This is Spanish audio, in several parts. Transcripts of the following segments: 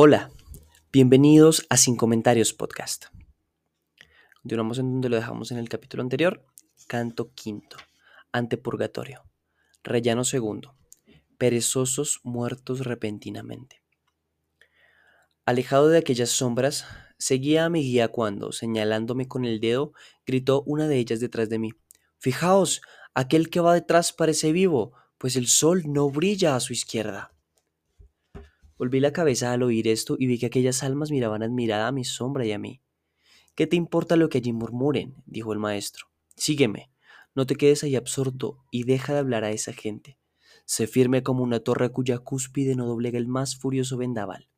Hola, bienvenidos a Sin Comentarios Podcast. Continuamos en donde lo dejamos en el capítulo anterior. Canto quinto, Antepurgatorio. Rellano segundo. Perezosos muertos repentinamente. Alejado de aquellas sombras, seguía a mi guía cuando, señalándome con el dedo, gritó una de ellas detrás de mí. Fijaos, aquel que va detrás parece vivo, pues el sol no brilla a su izquierda. Volví la cabeza al oír esto y vi que aquellas almas miraban admirada a mi sombra y a mí. ¿Qué te importa lo que allí murmuren? dijo el maestro. Sígueme, no te quedes ahí absorto y deja de hablar a esa gente. Sé firme como una torre cuya cúspide no doblega el más furioso vendaval.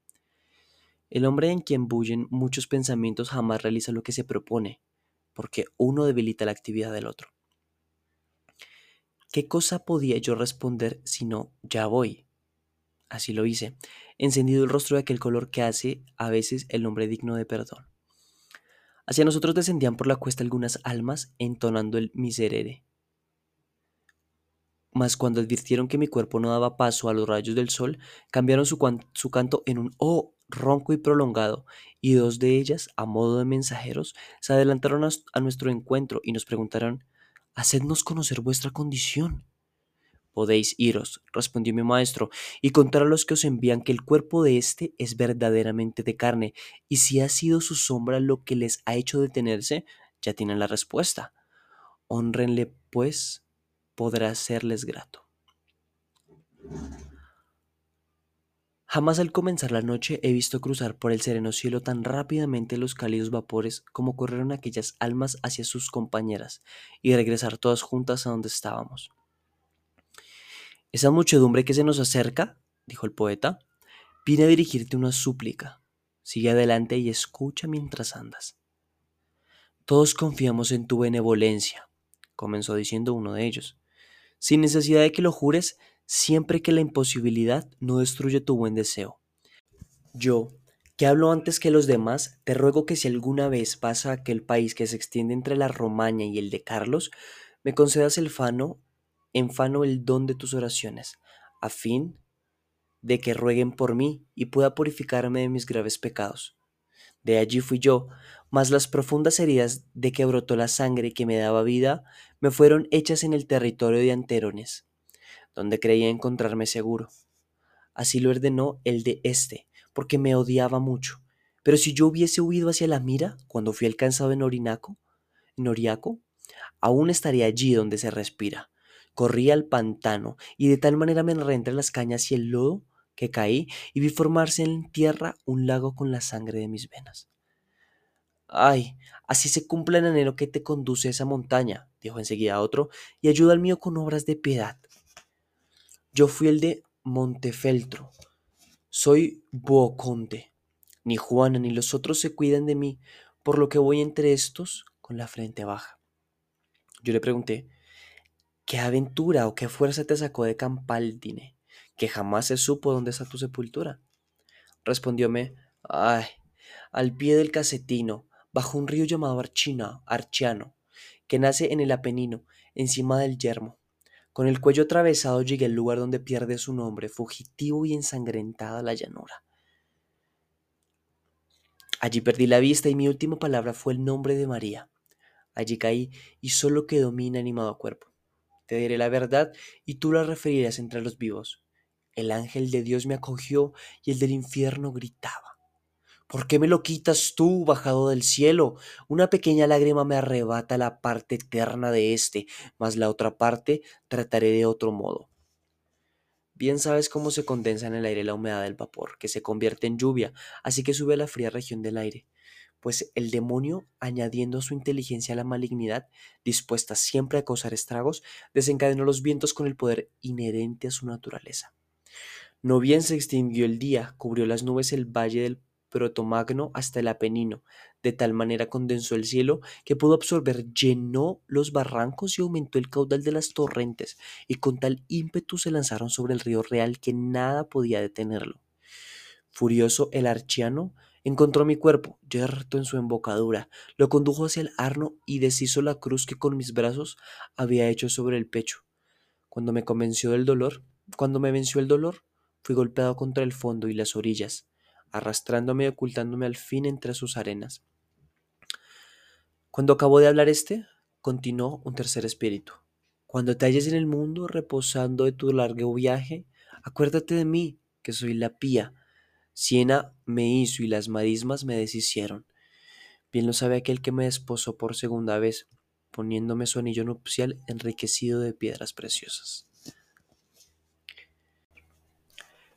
El hombre en quien bullen muchos pensamientos jamás realiza lo que se propone, porque uno debilita la actividad del otro. ¿Qué cosa podía yo responder si no, ya voy? Así lo hice, encendido el rostro de aquel color que hace a veces el hombre digno de perdón. Hacia nosotros descendían por la cuesta algunas almas entonando el miserere. Mas cuando advirtieron que mi cuerpo no daba paso a los rayos del sol, cambiaron su, su canto en un oh ronco y prolongado, y dos de ellas, a modo de mensajeros, se adelantaron a nuestro encuentro y nos preguntaron Hacednos conocer vuestra condición. Podéis iros, respondió mi maestro, y contar a los que os envían que el cuerpo de éste es verdaderamente de carne, y si ha sido su sombra lo que les ha hecho detenerse, ya tienen la respuesta. Honrenle, pues, podrá serles grato. Jamás al comenzar la noche he visto cruzar por el sereno cielo tan rápidamente los cálidos vapores como corrieron aquellas almas hacia sus compañeras y regresar todas juntas a donde estábamos. Esa muchedumbre que se nos acerca, dijo el poeta, viene a dirigirte una súplica. Sigue adelante y escucha mientras andas. Todos confiamos en tu benevolencia, comenzó diciendo uno de ellos, sin necesidad de que lo jures, siempre que la imposibilidad no destruye tu buen deseo. Yo, que hablo antes que los demás, te ruego que si alguna vez vas a aquel país que se extiende entre la Romaña y el de Carlos, me concedas el fano enfano el don de tus oraciones, a fin de que rueguen por mí y pueda purificarme de mis graves pecados. De allí fui yo, mas las profundas heridas de que brotó la sangre que me daba vida me fueron hechas en el territorio de Anterones, donde creía encontrarme seguro. Así lo ordenó el de éste, porque me odiaba mucho. Pero si yo hubiese huido hacia la mira cuando fui alcanzado en Orinaco, en Oriaco, aún estaría allí donde se respira, Corrí al pantano y de tal manera me enredé entre las cañas y el lodo que caí y vi formarse en tierra un lago con la sangre de mis venas. Ay, así se cumple el anhelo que te conduce a esa montaña, dijo enseguida otro, y ayuda al mío con obras de piedad. Yo fui el de Montefeltro, soy Boconte. Ni Juana ni los otros se cuidan de mí, por lo que voy entre estos con la frente baja. Yo le pregunté, ¿Qué aventura o qué fuerza te sacó de Campaldine, que jamás se supo dónde está tu sepultura? Respondióme, ay, al pie del casetino, bajo un río llamado Archina, Archiano, que nace en el Apenino, encima del yermo. Con el cuello atravesado llegué al lugar donde pierde su nombre, fugitivo y ensangrentada la llanura. Allí perdí la vista y mi última palabra fue el nombre de María. Allí caí y solo quedó mi inanimado cuerpo. Te diré la verdad y tú la referirás entre los vivos. El ángel de Dios me acogió y el del infierno gritaba. ¿Por qué me lo quitas tú, bajado del cielo? Una pequeña lágrima me arrebata la parte eterna de éste, mas la otra parte trataré de otro modo. Bien sabes cómo se condensa en el aire la humedad del vapor, que se convierte en lluvia, así que sube a la fría región del aire pues el demonio, añadiendo a su inteligencia la malignidad, dispuesta siempre a causar estragos, desencadenó los vientos con el poder inherente a su naturaleza. No bien se extinguió el día, cubrió las nubes el valle del Protomagno hasta el Apenino, de tal manera condensó el cielo que pudo absorber, llenó los barrancos y aumentó el caudal de las torrentes, y con tal ímpetu se lanzaron sobre el río real que nada podía detenerlo. Furioso el archiano Encontró mi cuerpo, yerto en su embocadura, lo condujo hacia el arno y deshizo la cruz que con mis brazos había hecho sobre el pecho. Cuando me convenció del dolor, cuando me venció el dolor, fui golpeado contra el fondo y las orillas. arrastrándome y ocultándome al fin entre sus arenas. Cuando acabó de hablar este, continuó un tercer espíritu. Cuando te halles en el mundo reposando de tu largo viaje, acuérdate de mí, que soy la pía. Siena me hizo y las marismas me deshicieron. Bien lo sabe aquel que me desposó por segunda vez, poniéndome su anillo nupcial enriquecido de piedras preciosas.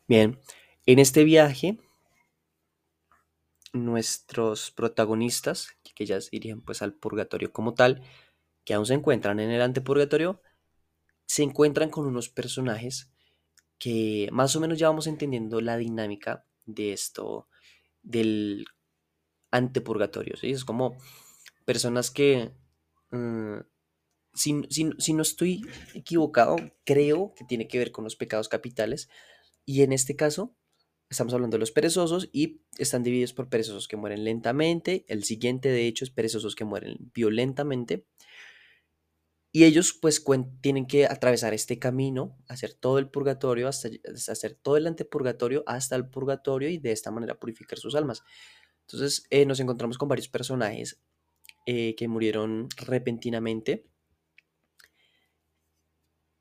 Bien, en este viaje, nuestros protagonistas, que ya irían pues al purgatorio como tal, que aún se encuentran en el antepurgatorio, se encuentran con unos personajes que más o menos ya vamos entendiendo la dinámica de esto, del antepurgatorio. ¿sí? Es como personas que, mm, si, no estoy equivocado, creo que tiene que ver con los pecados capitales. Y en este caso, estamos hablando de los perezosos y están divididos por perezosos que mueren lentamente. El siguiente, de hecho, es perezosos que mueren violentamente. Y ellos pues tienen que atravesar este camino, hacer todo el purgatorio, hasta hacer todo el antepurgatorio hasta el purgatorio y de esta manera purificar sus almas. Entonces eh, nos encontramos con varios personajes eh, que murieron repentinamente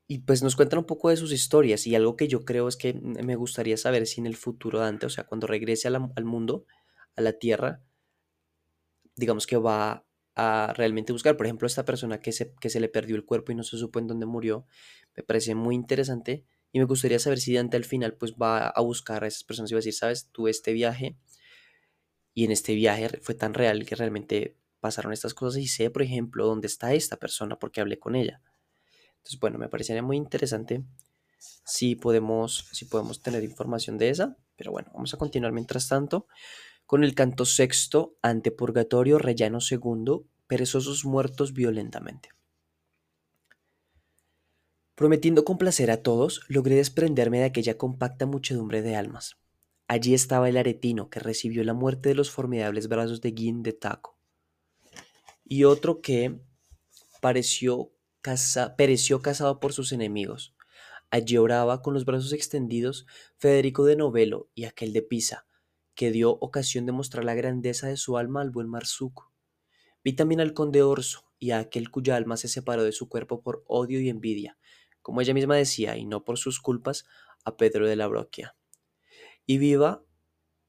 y pues nos cuentan un poco de sus historias y algo que yo creo es que me gustaría saber si en el futuro Dante, o sea, cuando regrese al mundo, a la tierra, digamos que va a realmente buscar. Por ejemplo, esta persona que se, que se le perdió el cuerpo y no se supo en dónde murió, me parece muy interesante y me gustaría saber si Dante al final pues va a buscar a esas personas y va a decir, sabes, tuve este viaje y en este viaje fue tan real que realmente pasaron estas cosas y sé, por ejemplo, dónde está esta persona porque hablé con ella. Entonces, bueno, me parecería muy interesante si podemos, si podemos tener información de esa, pero bueno, vamos a continuar mientras tanto con el canto sexto ante Purgatorio Rellano segundo, perezosos muertos violentamente. Prometiendo complacer a todos, logré desprenderme de aquella compacta muchedumbre de almas. Allí estaba el aretino que recibió la muerte de los formidables brazos de Guin de Taco. Y otro que pereció cazado por sus enemigos. Allí oraba con los brazos extendidos Federico de Novelo y aquel de Pisa, que dio ocasión de mostrar la grandeza de su alma al buen Marzuco. Vi también al conde Orso y a aquel cuya alma se separó de su cuerpo por odio y envidia, como ella misma decía, y no por sus culpas, a Pedro de la Broquia. Y viva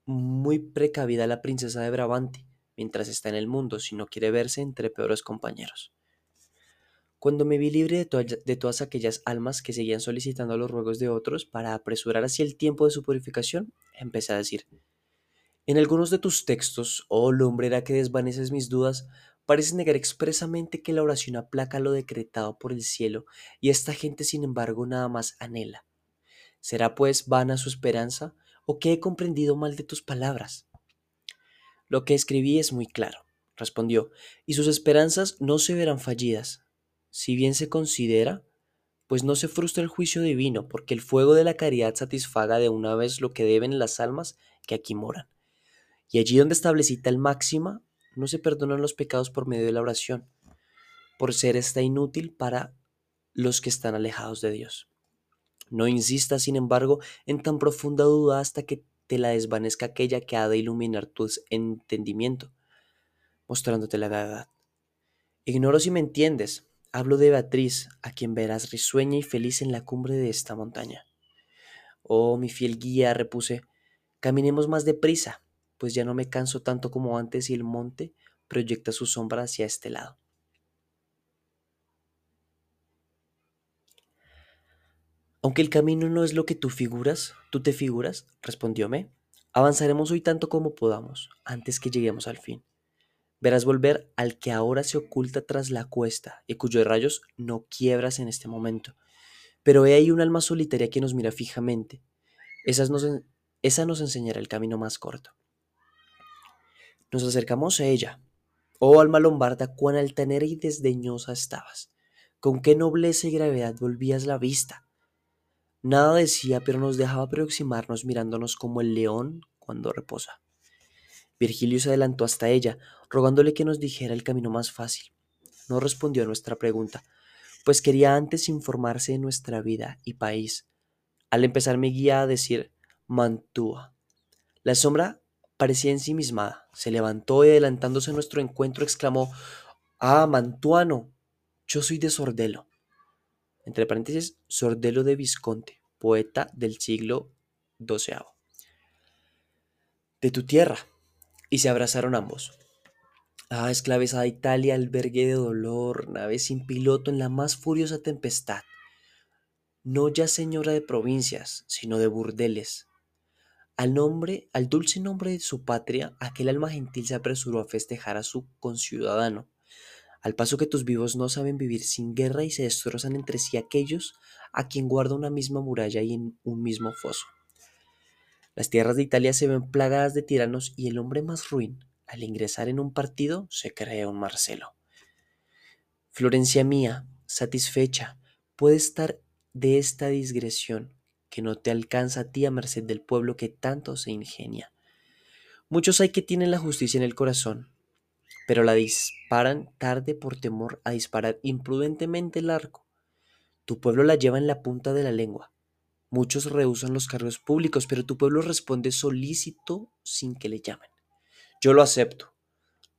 muy precavida la princesa de Brabante, mientras está en el mundo, si no quiere verse entre peores compañeros. Cuando me vi libre de, de, todas aquellas almas que seguían solicitando los ruegos de otros para apresurar así el tiempo de su purificación, empecé a decir, en algunos de tus textos, oh lumbrera que desvaneces mis dudas, pareces negar expresamente que la oración aplaca lo decretado por el cielo, y esta gente sin embargo nada más anhela. ¿Será pues vana su esperanza, o que he comprendido mal de tus palabras? Lo que escribí es muy claro, respondió, y sus esperanzas no se verán fallidas. Si bien se considera, pues no se frustra el juicio divino, porque el fuego de la caridad satisfaga de una vez lo que deben las almas que aquí moran y allí donde establecita el máxima, no se perdonan los pecados por medio de la oración, por ser esta inútil para los que están alejados de Dios. No insistas, sin embargo, en tan profunda duda hasta que te la desvanezca aquella que ha de iluminar tu entendimiento, mostrándote la verdad. Ignoro si me entiendes. Hablo de Beatriz, a quien verás risueña y feliz en la cumbre de esta montaña. Oh, mi fiel guía, repuse, caminemos más deprisa, pues ya no me canso tanto como antes y el monte proyecta su sombra hacia este lado. Aunque el camino no es lo que tú figuras, tú te figuras, respondióme, avanzaremos hoy tanto como podamos, antes que lleguemos al fin. Verás volver al que ahora se oculta tras la cuesta y cuyos rayos no quiebras en este momento. Pero he ahí un alma solitaria que nos mira fijamente. esa nos enseñará el camino más corto. Nos acercamos a ella. Oh alma lombarda, cuán altanera y desdeñosa estabas. Con qué nobleza y gravedad volvías la vista. Nada decía, pero nos dejaba aproximarnos mirándonos como el león cuando reposa. Virgilio se adelantó hasta ella, rogándole que nos dijera el camino más fácil. No respondió a nuestra pregunta, pues quería antes informarse de nuestra vida y país. Al empezar mi guía a decir Mantua, La sombra parecía ensimismada. Se levantó y adelantándose a nuestro encuentro exclamó, Ah, Mantuano, yo soy de Sordelo. Entre paréntesis, Sordelo de Visconte, poeta del siglo XII. De tu tierra. Y se abrazaron ambos. Ah, esclavizada Italia, albergue de dolor, nave sin piloto en la más furiosa tempestad. No ya señora de provincias, sino de burdeles. Al nombre, al dulce nombre de su patria, aquel alma gentil se apresuró a festejar a su conciudadano, al paso que tus vivos no saben vivir sin guerra y se destrozan entre sí aquellos a quien guarda una misma muralla y en un mismo foso. Las tierras de Italia se ven plagadas de tiranos y el hombre más ruin, al ingresar en un partido, se cree un Marcelo. Florencia mía, satisfecha, puede estar de esta digresión que no te alcanza a ti a merced del pueblo que tanto se ingenia. Muchos hay que tienen la justicia en el corazón, pero la disparan tarde por temor a disparar imprudentemente el arco. Tu pueblo la lleva en la punta de la lengua. Muchos rehusan los cargos públicos, pero tu pueblo responde solícito sin que le llamen. Yo lo acepto.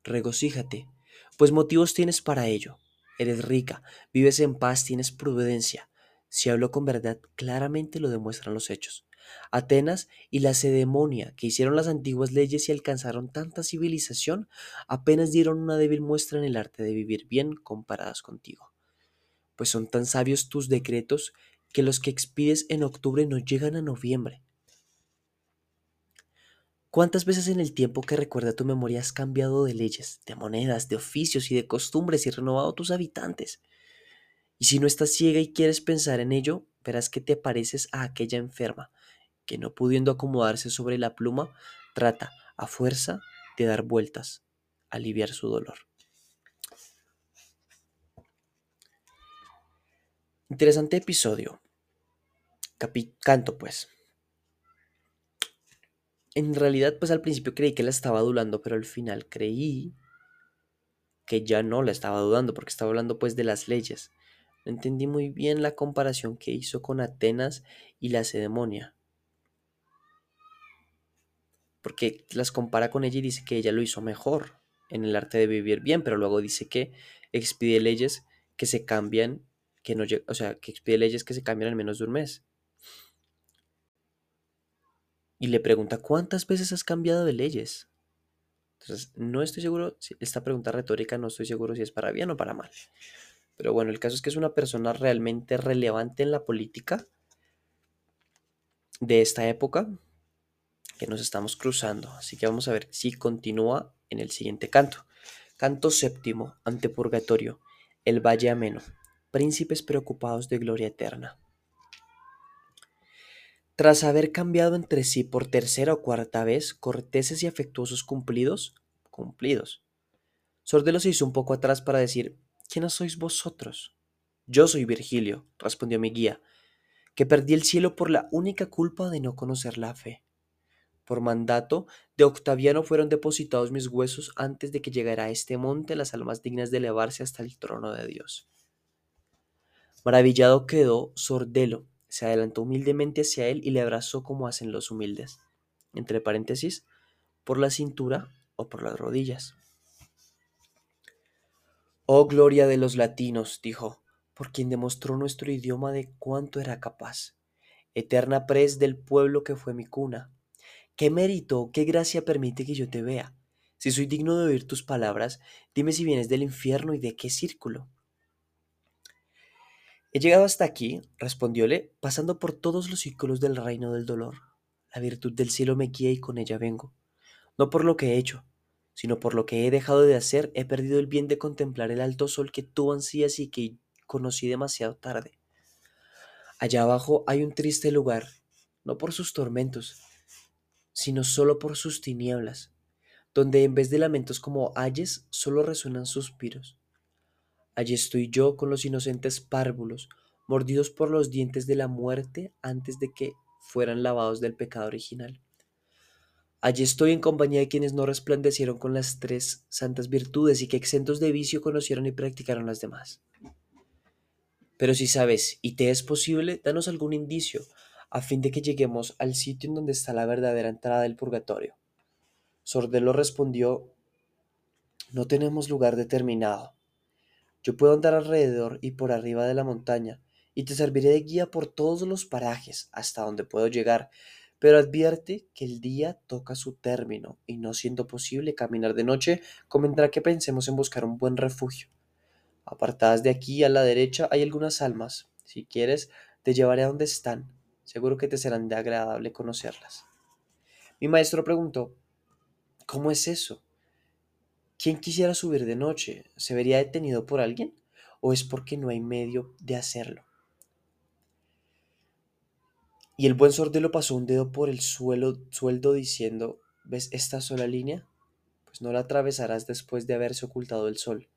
Regocíjate, pues motivos tienes para ello. Eres rica, vives en paz, tienes prudencia. Si hablo con verdad, claramente lo demuestran los hechos. Atenas y la Cedemonia, que hicieron las antiguas leyes y alcanzaron tanta civilización, apenas dieron una débil muestra en el arte de vivir bien comparadas contigo. Pues son tan sabios tus decretos que los que expides en octubre no llegan a noviembre. ¿Cuántas veces en el tiempo que recuerda tu memoria has cambiado de leyes, de monedas, de oficios y de costumbres y renovado tus habitantes? Y si no estás ciega y quieres pensar en ello, verás que te pareces a aquella enferma, que no pudiendo acomodarse sobre la pluma, trata, a fuerza, de dar vueltas, aliviar su dolor. Interesante episodio. canto, pues. En realidad, pues al principio creí que la estaba dudando, pero al final creí que ya no la estaba dudando, porque estaba hablando pues de las leyes. No entendí muy bien la comparación que hizo con Atenas y la Cedemonia. Porque las compara con ella y dice que ella lo hizo mejor en el arte de vivir bien, pero luego dice que expide leyes que se cambian, que no, o sea, que expide leyes que se cambian en menos de un mes. Y le pregunta, ¿cuántas veces has cambiado de leyes? Entonces, no estoy seguro, esta pregunta retórica no estoy seguro si es para bien o para mal. Pero bueno, el caso es que es una persona realmente relevante en la política de esta época que nos estamos cruzando. Así que vamos a ver si continúa en el siguiente canto. Canto séptimo, ante purgatorio, el valle ameno, príncipes preocupados de gloria eterna. Tras haber cambiado entre sí por tercera o cuarta vez, corteses y afectuosos cumplidos, cumplidos. Sordelo se hizo un poco atrás para decir, ¿quiénes sois vosotros? Yo soy Virgilio, respondió mi guía, que perdí el cielo por la única culpa de no conocer la fe. Por mandato de Octaviano fueron depositados mis huesos antes de que llegara a este monte las almas dignas de elevarse hasta el trono de Dios. Maravillado quedó Sordelo, se adelantó humildemente hacia él y le abrazó como hacen los humildes, entre paréntesis, por la cintura o por las rodillas. Oh gloria de los latinos, dijo, por quien demostró nuestro idioma de cuánto era capaz. Eterna pres del pueblo que fue mi cuna. ¿Qué mérito, qué gracia permite que yo te vea? Si soy digno de oír tus palabras, dime si vienes del infierno y de qué círculo. He llegado hasta aquí, respondióle, pasando por todos los círculos del reino del dolor. La virtud del cielo me guía y con ella vengo. No por lo que he hecho, sino por lo que he dejado de hacer, he perdido el bien de contemplar el alto sol que tú ansías y que conocí demasiado tarde. Allá abajo hay un triste lugar, no por sus tormentos, sino solo por sus tinieblas, donde en vez de lamentos como ayes, solo resuenan suspiros. Allí estoy yo con los inocentes párvulos, mordidos por los dientes de la muerte antes de que fueran lavados del pecado original. Allí estoy en compañía de quienes no resplandecieron con las tres santas virtudes y que exentos de vicio conocieron y practicaron las demás. Pero si sabes y te es posible, danos algún indicio, a fin de que lleguemos al sitio en donde está la verdadera entrada del purgatorio. Sordelo respondió, no tenemos lugar determinado. Yo puedo andar alrededor y por arriba de la montaña, y te serviré de guía por todos los parajes hasta donde puedo llegar, pero advierte que el día toca su término y no siendo posible caminar de noche, convendrá que pensemos en buscar un buen refugio. Apartadas de aquí a la derecha hay algunas almas. Si quieres, te llevaré a donde están. Seguro que te serán de agradable conocerlas. Mi maestro preguntó, ¿cómo es eso? ¿Quién quisiera subir de noche? ¿Se vería detenido por alguien? ¿O es porque no hay medio de hacerlo? Y el buen sordelo pasó un dedo por el suelo, sueldo diciendo, ¿ves esta sola línea? Pues no la atravesarás después de haberse ocultado el sol.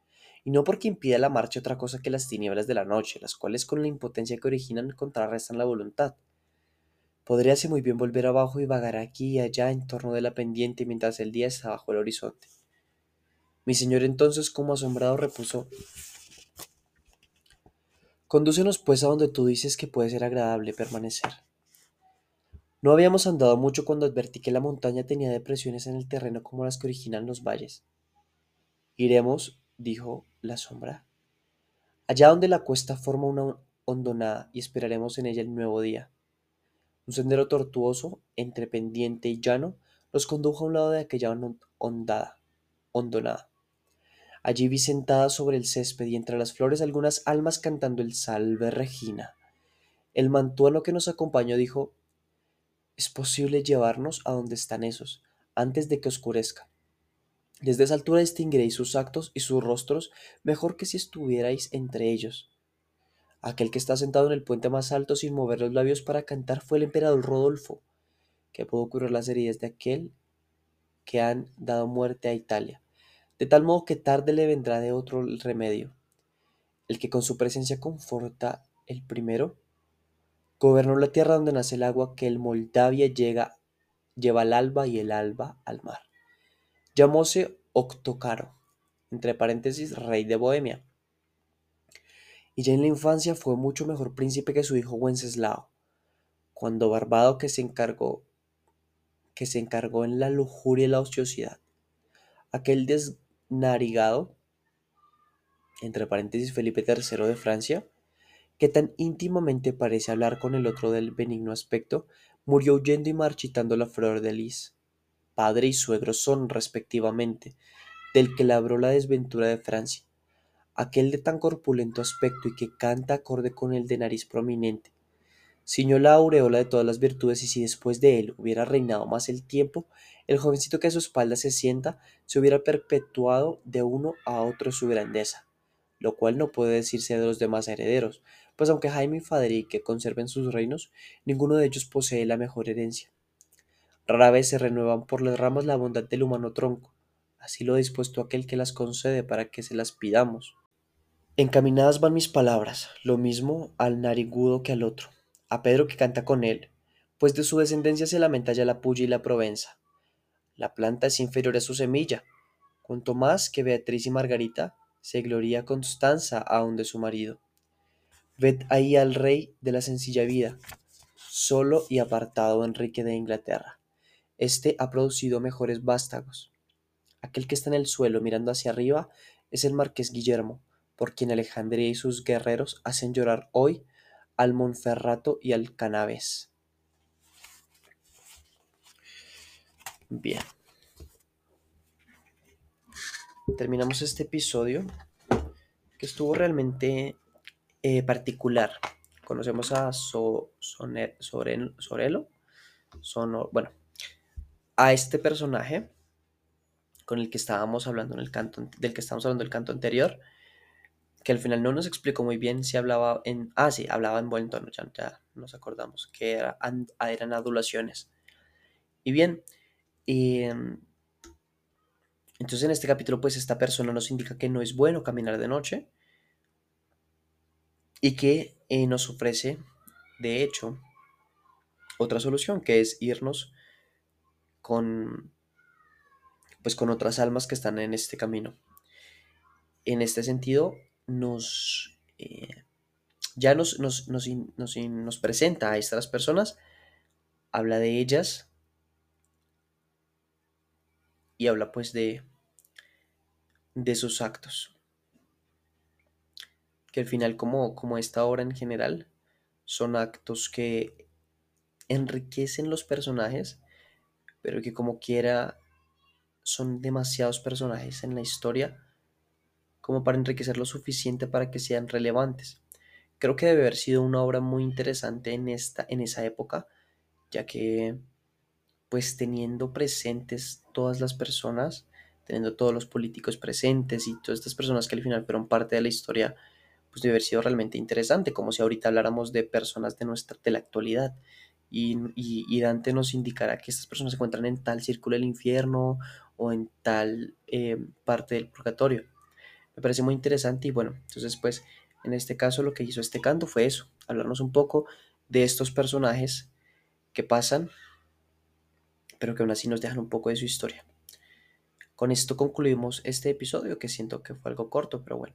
Y no porque impida la marcha otra cosa que las tinieblas de la noche, las cuales con la impotencia que originan contrarrestan la voluntad. Podríase muy bien volver abajo y vagar aquí y allá en torno de la pendiente mientras el día está bajo el horizonte. Mi señor entonces, como asombrado, repuso Condúcenos pues a donde tú dices que puede ser agradable permanecer. No habíamos andado mucho cuando advertí que la montaña tenía depresiones en el terreno como las que originan los valles. Iremos, dijo la sombra, allá donde la cuesta forma una hondonada y esperaremos en ella el nuevo día. Un sendero tortuoso, entre pendiente y llano, nos condujo a un lado de aquella hondada, hondonada. Allí vi sentadas sobre el césped y entre las flores algunas almas cantando el Salve Regina. El mantuano que nos acompañó dijo es posible llevarnos a donde están esos, antes de que oscurezca. Desde esa altura distinguiréis sus actos y sus rostros mejor que si estuvierais entre ellos. Aquel que está sentado en el puente más alto sin mover los labios para cantar fue el emperador Rodolfo, que pudo curar las heridas de aquel que han dado muerte a Italia, de tal modo que tarde le vendrá de otro el remedio. El que con su presencia conforta el primero, Gobernó la tierra donde nace el agua que el Moldavia llega, lleva al alba y el alba al mar. Llamóse Octocaro, entre paréntesis, rey de Bohemia. Y ya en la infancia fue mucho mejor príncipe que su hijo Wenceslao, cuando Barbado que se encargó que se encargó en la lujuria y la ociosidad. Aquel desnarigado, entre paréntesis Felipe III de Francia, que tan íntimamente parece hablar con el otro del benigno aspecto, murió huyendo y marchitando la flor de lis. Padre y suegro son, respectivamente, del que labró la desventura de Francia, aquel de tan corpulento aspecto y que canta acorde con el de nariz prominente. Ciñó la aureola de todas las virtudes y si después de él hubiera reinado más el tiempo, el jovencito que a su espalda se sienta se hubiera perpetuado de uno a otro su grandeza, lo cual no puede decirse de los demás herederos, pues aunque Jaime y Faderique conserven sus reinos, ninguno de ellos posee la mejor herencia. Rara vez se renuevan por las ramas la bondad del humano tronco, así lo dispuesto aquel que las concede para que se las pidamos. Encaminadas van mis palabras, lo mismo al narigudo que al otro, a Pedro que canta con él, pues de su descendencia se lamenta ya la Puya y la Provenza. La planta es inferior a su semilla, cuanto más que Beatriz y Margarita se gloria Constanza aún de su marido. Ved ahí al rey de la sencilla vida, solo y apartado Enrique de Inglaterra. Este ha producido mejores vástagos. Aquel que está en el suelo mirando hacia arriba es el marqués Guillermo, por quien Alejandría y sus guerreros hacen llorar hoy al Monferrato y al Canaves. Bien. Terminamos este episodio que estuvo realmente eh, particular. Conocemos a so, Sorelo, bueno, a este personaje con el que estábamos hablando en el canto, del que estábamos hablando el canto anterior, que al final no nos explicó muy bien si hablaba en, ah, sí, hablaba en buen tono, ya, nos acordamos, que era, eran adulaciones. Y bien, em, entonces en este capítulo pues esta persona nos indica que no es bueno caminar de noche, y que eh, nos ofrece, de hecho, otra solución, que es irnos con, pues, con otras almas que están en este camino. En este sentido, nos, eh, ya nos, nos, nos, nos, presenta a estas personas, habla de ellas y habla pues de, de sus actos. Que al final, como, como esta obra en general, son actos que enriquecen los personajes, pero que como quiera son demasiados personajes en la historia como para enriquecer lo suficiente para que sean relevantes. Creo que debe haber sido una obra muy interesante en, esta, en esa época, ya que pues teniendo presentes todas las personas, teniendo todos los políticos presentes y todas estas personas que al final fueron parte de la historia, pues debe haber sido realmente interesante, como si ahorita habláramos de personas de nuestra de la actualidad y, Dante nos indicará que estas personas se encuentran en tal círculo del infierno o en tal eh, parte del purgatorio. Me parece muy interesante y bueno, entonces pues en este caso lo que hizo este canto fue eso, hablarnos un poco de estos personajes que pasan, pero que aún así nos dejan un poco de su historia. Con esto concluimos este episodio que siento que fue algo corto, pero bueno.